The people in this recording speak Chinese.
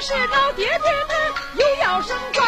是老爹爹们又要升官。